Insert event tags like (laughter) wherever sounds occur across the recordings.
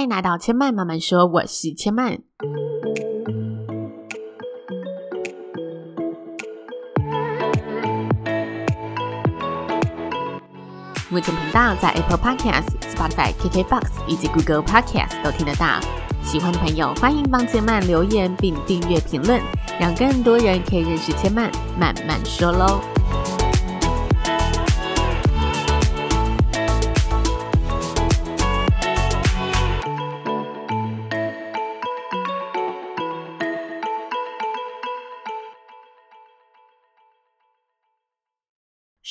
欢迎来到千嫚慢慢说，我是千嫚。目前频道在 Apple Podcast、Spotify、KKBox 以及 Google Podcast 都听得到。喜欢的朋友欢迎帮千嫚留言并订阅评论，让更多人可以认识千嫚慢慢说喽。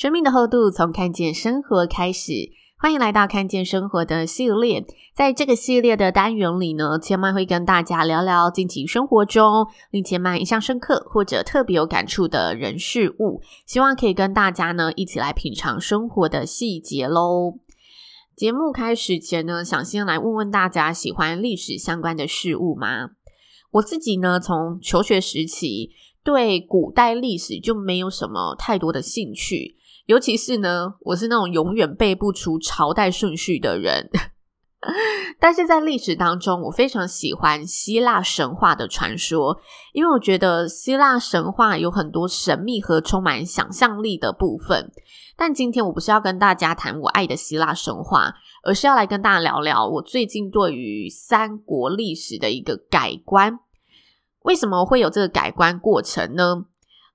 生命的厚度，从看见生活开始。欢迎来到看见生活的系列。在这个系列的单元里呢，千嫚会跟大家聊聊近期生活中令千嫚印象深刻或者特别有感触的人事物，希望可以跟大家呢一起来品尝生活的细节喽。节目开始前呢，想先来问问大家，喜欢历史相关的事物吗？我自己呢，从求学时期对古代历史就没有什么太多的兴趣。尤其是呢，我是那种永远背不出朝代顺序的人，(laughs) 但是在历史当中，我非常喜欢希腊神话的传说，因为我觉得希腊神话有很多神秘和充满想象力的部分。但今天我不是要跟大家谈我爱的希腊神话，而是要来跟大家聊聊我最近对于三国历史的一个改观。为什么会有这个改观过程呢？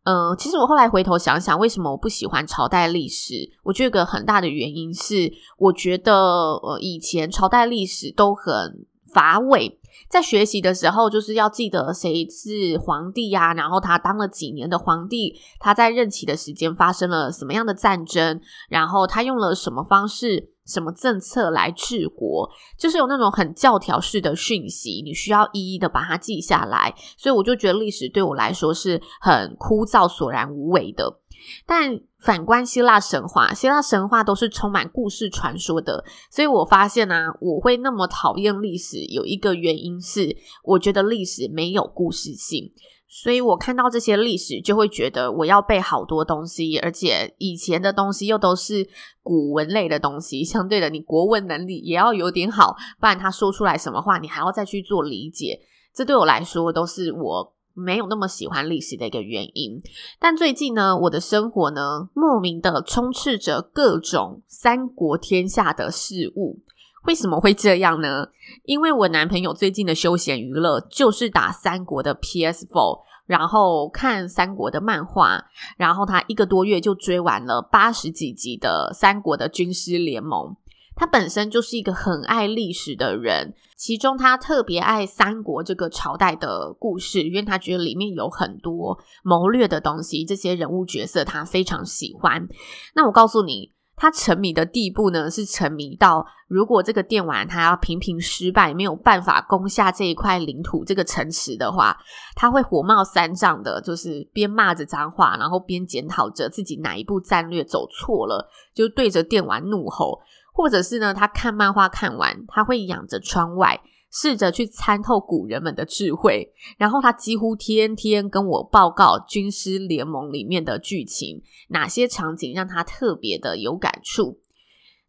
嗯、其实我后来回头想想，为什么我不喜欢朝代历史？我觉得个很大的原因是，我觉得呃以前朝代历史都很乏味，在学习的时候就是要记得谁是皇帝呀、然后他当了几年的皇帝，他在任期的时间发生了什么样的战争，然后他用了什么方式。什么政策来治国，就是有那种很教条式的讯息，你需要一一的把它记下来。所以我就觉得历史对我来说是很枯燥、索然无味的。但反观希腊神话，希腊神话都是充满故事传说的。所以我发现啊，我会那么讨厌历史，有一个原因是，我觉得历史没有故事性。所以我看到这些历史，就会觉得我要背好多东西，而且以前的东西又都是古文类的东西，相对的，你国文能力也要有点好，不然他说出来什么话，你还要再去做理解。这对我来说都是我没有那么喜欢历史的一个原因。但最近呢，我的生活呢，莫名的充斥着各种三国天下的事物。为什么会这样呢？因为我男朋友最近的休闲娱乐就是打三国的 PS4，然后看三国的漫画，然后他一个多月就追完了八十几集的三国的军师联盟。他本身就是一个很爱历史的人，其中他特别爱三国这个朝代的故事，因为他觉得里面有很多谋略的东西，这些人物角色他非常喜欢。那我告诉你。他沉迷的地步呢，是沉迷到如果这个电玩他要频频失败，没有办法攻下这一块领土这个城池的话，他会火冒三丈的，就是边骂着脏话，然后边检讨着自己哪一步战略走错了，就对着电玩怒吼，或者是呢，他看漫画看完，他会仰着窗外。试着去参透古人们的智慧，然后他几乎天天跟我报告《军师联盟》里面的剧情，哪些场景让他特别的有感触。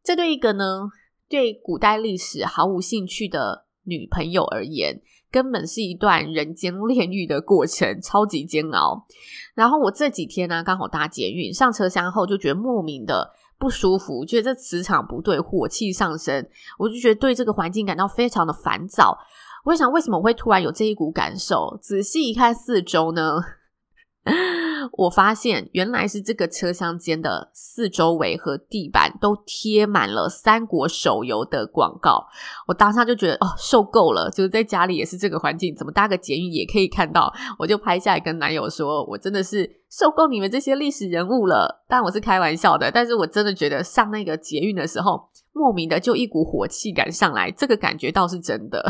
这对一个呢，对古代历史毫无兴趣的女朋友而言，根本是一段人间炼狱的过程，超级煎熬。然后我这几天呢，刚好搭捷运，上车厢后就觉得莫名的。不舒服，觉得这磁场不对，火气上升，我就觉得对这个环境感到非常的烦躁。我想，为什么我会突然有这一股感受？仔细一看四周呢？我发现原来是这个车厢间的四周围和地板都贴满了三国手游的广告。我当下就觉得哦，受够了，就是在家里也是这个环境，怎么搭个捷运也可以看到？我就拍下来跟男友说，我真的是受够你们这些历史人物了。但我是开玩笑的，但是我真的觉得上那个捷运的时候，莫名的就一股火气感上来，这个感觉倒是真的。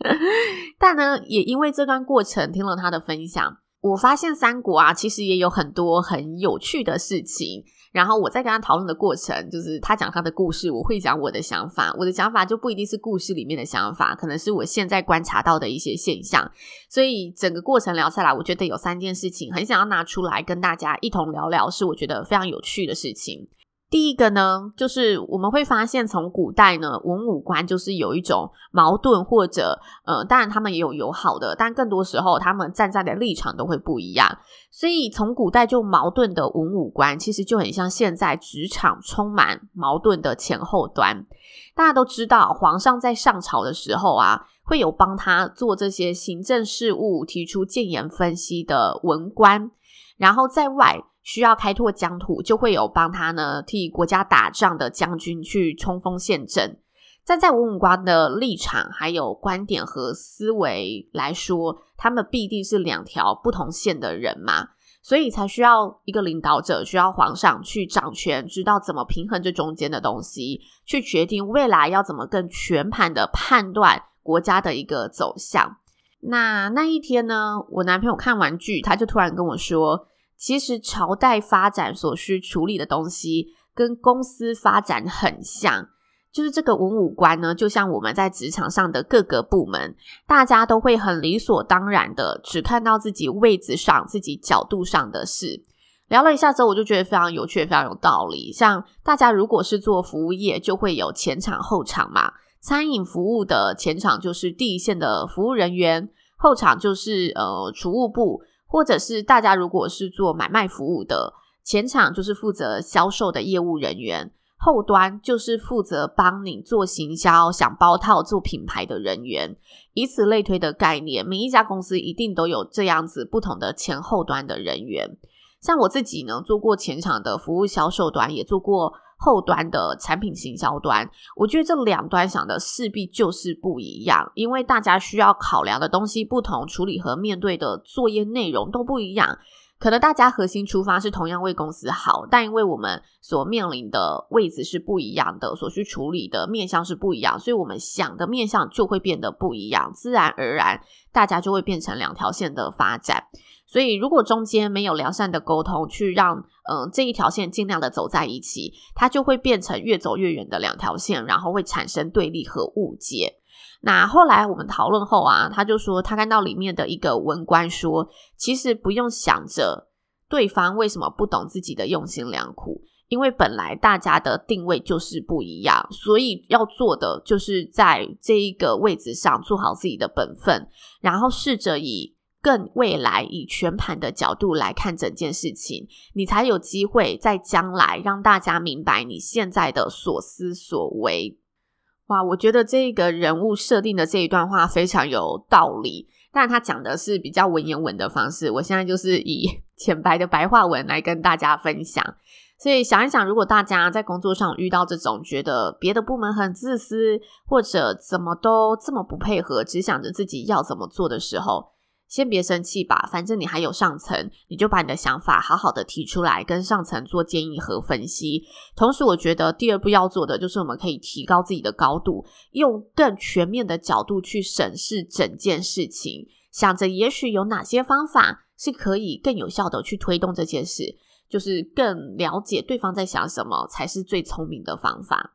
(laughs) 但呢，也因为这段过程听了他的分享。我发现三国啊，其实也有很多很有趣的事情。然后我在跟他讨论的过程，就是他讲他的故事，我会讲我的想法。我的想法就不一定是故事里面的想法，可能是我现在观察到的一些现象。所以整个过程聊下来，我觉得有三件事情很想要拿出来跟大家一同聊聊，是我觉得非常有趣的事情。第一个呢，就是我们会发现，从古代呢，文武官就是有一种矛盾，或者呃，当然他们也有友好的，但更多时候他们站在的立场都会不一样。所以从古代就矛盾的文武官，其实就很像现在职场充满矛盾的前后端。大家都知道，皇上在上朝的时候啊，会有帮他做这些行政事务、提出谏言分析的文官，然后在外。需要开拓疆土，就会有帮他呢替国家打仗的将军去冲锋陷阵。站在文武官的立场、还有观点和思维来说，他们必定是两条不同线的人嘛，所以才需要一个领导者，需要皇上去掌权，知道怎么平衡这中间的东西，去决定未来要怎么更全盘的判断国家的一个走向。那那一天呢，我男朋友看完剧，他就突然跟我说。其实朝代发展所需处理的东西，跟公司发展很像。就是这个文武官呢，就像我们在职场上的各个部门，大家都会很理所当然的只看到自己位置上、自己角度上的事。聊了一下之后，我就觉得非常有趣，非常有道理。像大家如果是做服务业，就会有前场、后场嘛。餐饮服务的前场就是第一线的服务人员，后场就是呃储务部。或者是大家如果是做买卖服务的，前场就是负责销售的业务人员，后端就是负责帮你做行销、想包套、做品牌的人员，以此类推的概念。每一家公司一定都有这样子不同的前后端的人员。像我自己呢，做过前场的服务销售端，也做过。后端的产品行销端，我觉得这两端想的势必就是不一样，因为大家需要考量的东西不同，处理和面对的作业内容都不一样。可能大家核心出发是同样为公司好，但因为我们所面临的位置是不一样的，所需处理的面向是不一样，所以我们想的面向就会变得不一样，自然而然大家就会变成两条线的发展。所以，如果中间没有良善的沟通，去让嗯、这一条线尽量的走在一起，它就会变成越走越远的两条线，然后会产生对立和误解。那后来我们讨论后啊，他就说他看到里面的一个文官说，其实不用想着对方为什么不懂自己的用心良苦，因为本来大家的定位就是不一样，所以要做的就是在这一个位置上做好自己的本分，然后试着以。更未来以全盘的角度来看整件事情，你才有机会在将来让大家明白你现在的所思所为。哇，我觉得这个人物设定的这一段话非常有道理，但他讲的是比较文言文的方式。我现在就是以 (laughs) 浅白的白话文来跟大家分享。所以想一想，如果大家在工作上遇到这种觉得别的部门很自私，或者怎么都这么不配合，只想着自己要怎么做的时候，先别生气吧，反正你还有上层，你就把你的想法好好的提出来，跟上层做建议和分析。同时，我觉得第二步要做的就是，我们可以提高自己的高度，用更全面的角度去审视整件事情，想着也许有哪些方法是可以更有效的去推动这件事，就是更了解对方在想什么，才是最聪明的方法。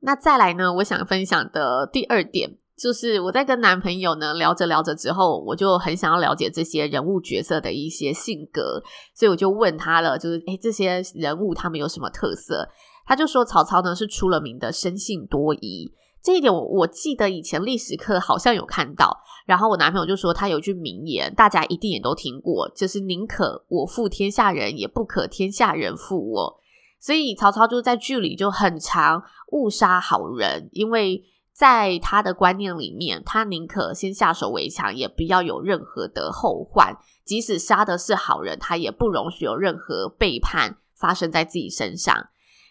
那再来呢，我想分享的第二点。就是我在跟男朋友呢聊着聊着之后，我就很想要了解这些人物角色的一些性格，所以我就问他了，就是诶，这些人物他们有什么特色？他就说曹操呢是出了名的生性多疑，这一点我我记得以前历史课好像有看到。然后我男朋友就说他有句名言，大家一定也都听过，就是宁可我负天下人，也不可天下人负我。所以曹操就在剧里就很常误杀好人，因为。在他的观念里面，他宁可先下手为强，也不要有任何的后患。即使杀的是好人，他也不容许有任何背叛发生在自己身上。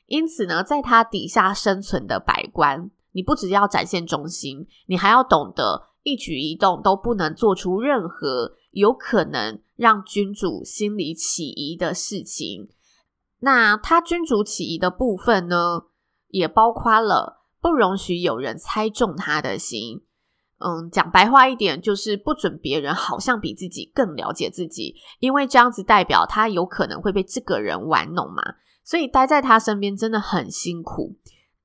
因此呢，在他底下生存的百官，你不只要展现忠心，你还要懂得一举一动都不能做出任何有可能让君主心里起疑的事情。那他君主起疑的部分呢，也包括了。不容许有人猜中他的心，嗯，讲白话一点，就是不准别人好像比自己更了解自己，因为这样子代表他有可能会被这个人玩弄嘛。所以待在他身边真的很辛苦。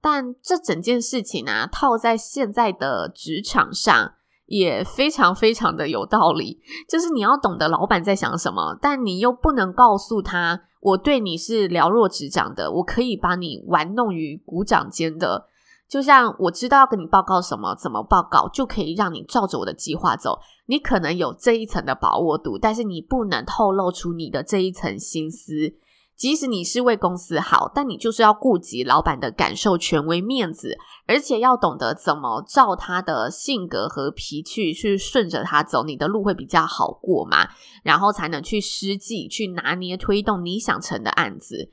但这整件事情啊，套在现在的职场上，也非常非常的有道理，就是你要懂得老板在想什么，但你又不能告诉他，我对你是了若指掌的，我可以把你玩弄于股掌间的。就像我知道要跟你报告什么，怎么报告，就可以让你照着我的计划走。你可能有这一层的把握度，但是你不能透露出你的这一层心思。即使你是为公司好，但你就是要顾及老板的感受、权威、面子，而且要懂得怎么照他的性格和脾气去顺着他走，你的路会比较好过嘛。然后才能去实际去拿捏推动你想成的案子。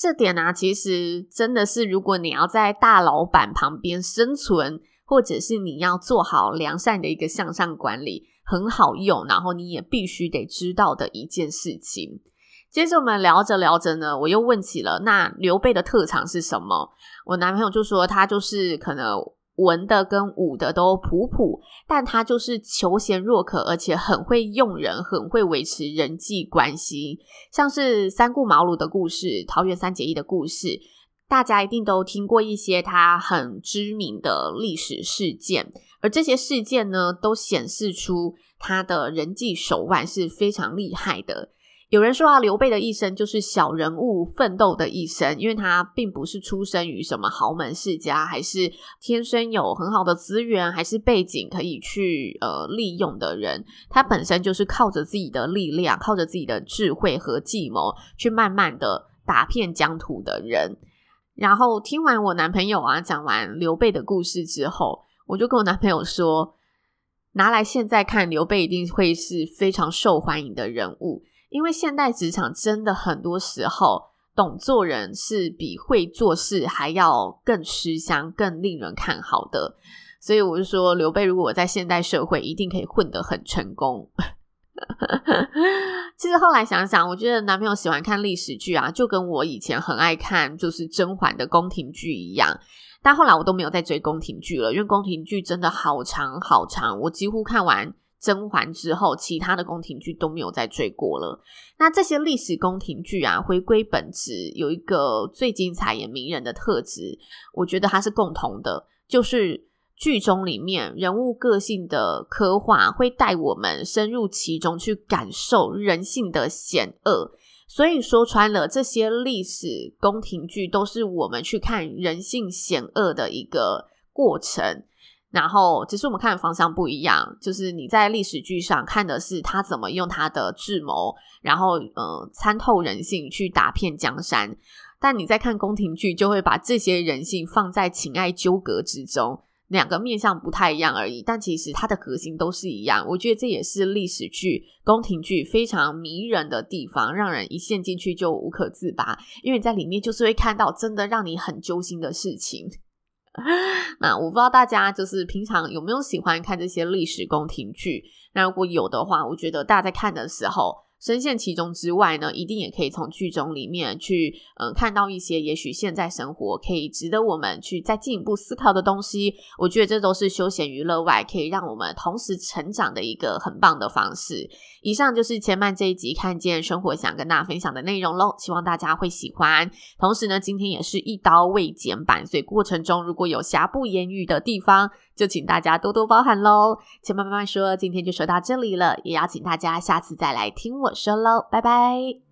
这点呢、啊，其实真的是，如果你要在大老板旁边生存，或者是你要做好良善的一个向上管理，很好用。然后你也必须得知道的一件事情。接着我们聊着聊着呢，我又问起了那刘备的特长是什么？我男朋友就说他就是可能文的跟武的都普普，但他就是求贤若渴，而且很会用人，很会维持人际关系。像是三顾茅庐的故事、桃园三结义的故事，大家一定都听过一些他很知名的历史事件，而这些事件呢，都显示出他的人际手腕是非常厉害的。有人说啊，刘备的一生就是小人物奋斗的一生，因为他并不是出生于什么豪门世家，还是天生有很好的资源，还是背景可以去呃利用的人。他本身就是靠着自己的力量，靠着自己的智慧和计谋，去慢慢的打遍疆土的人。然后听完我男朋友啊讲完刘备的故事之后，我就跟我男朋友说，拿来现在看，刘备一定会是非常受欢迎的人物。因为现代职场真的很多时候，懂做人是比会做事还要更吃香、更令人看好的。所以我就说，刘备如果我在现代社会，一定可以混得很成功。(laughs) 其实后来想想，我觉得男朋友喜欢看历史剧啊，就跟我以前很爱看就是甄嬛的宫廷剧一样。但后来我都没有再追宫廷剧了，因为宫廷剧真的好长好长，我几乎看完。甄嬛之后，其他的宫廷剧都没有再追过了。那这些历史宫廷剧啊，回归本质有一个最精彩也迷人的特质，我觉得它是共同的，就是剧中里面人物个性的刻画，会带我们深入其中去感受人性的险恶。所以说穿了，这些历史宫廷剧都是我们去看人性险恶的一个过程。然后，只是我们看的方向不一样，就是你在历史剧上看的是他怎么用他的智谋，然后呃参透人性去打遍江山，但你在看宫廷剧，就会把这些人性放在情爱纠葛之中，两个面向不太一样而已，但其实它的核心都是一样。我觉得这也是历史剧、宫廷剧非常迷人的地方，让人一陷进去就无可自拔，因为在里面就是会看到真的让你很揪心的事情。(laughs) 那我不知道大家就是平常有没有喜欢看这些历史宫廷剧？那如果有的话，我觉得大家在看的时候，深陷其中之外呢，一定也可以从剧中里面去，嗯，看到一些也许现在生活可以值得我们去再进一步思考的东西。我觉得这都是休闲娱乐外，可以让我们同时成长的一个很棒的方式。以上就是千曼这一集看见生活想跟大家分享的内容喽，希望大家会喜欢。同时呢，今天也是一刀未剪版，所以过程中如果有瑕不掩瑜的地方，就请大家多多包涵喽。千曼慢慢说，今天就说到这里了，也邀请大家下次再来听我说喽，拜拜。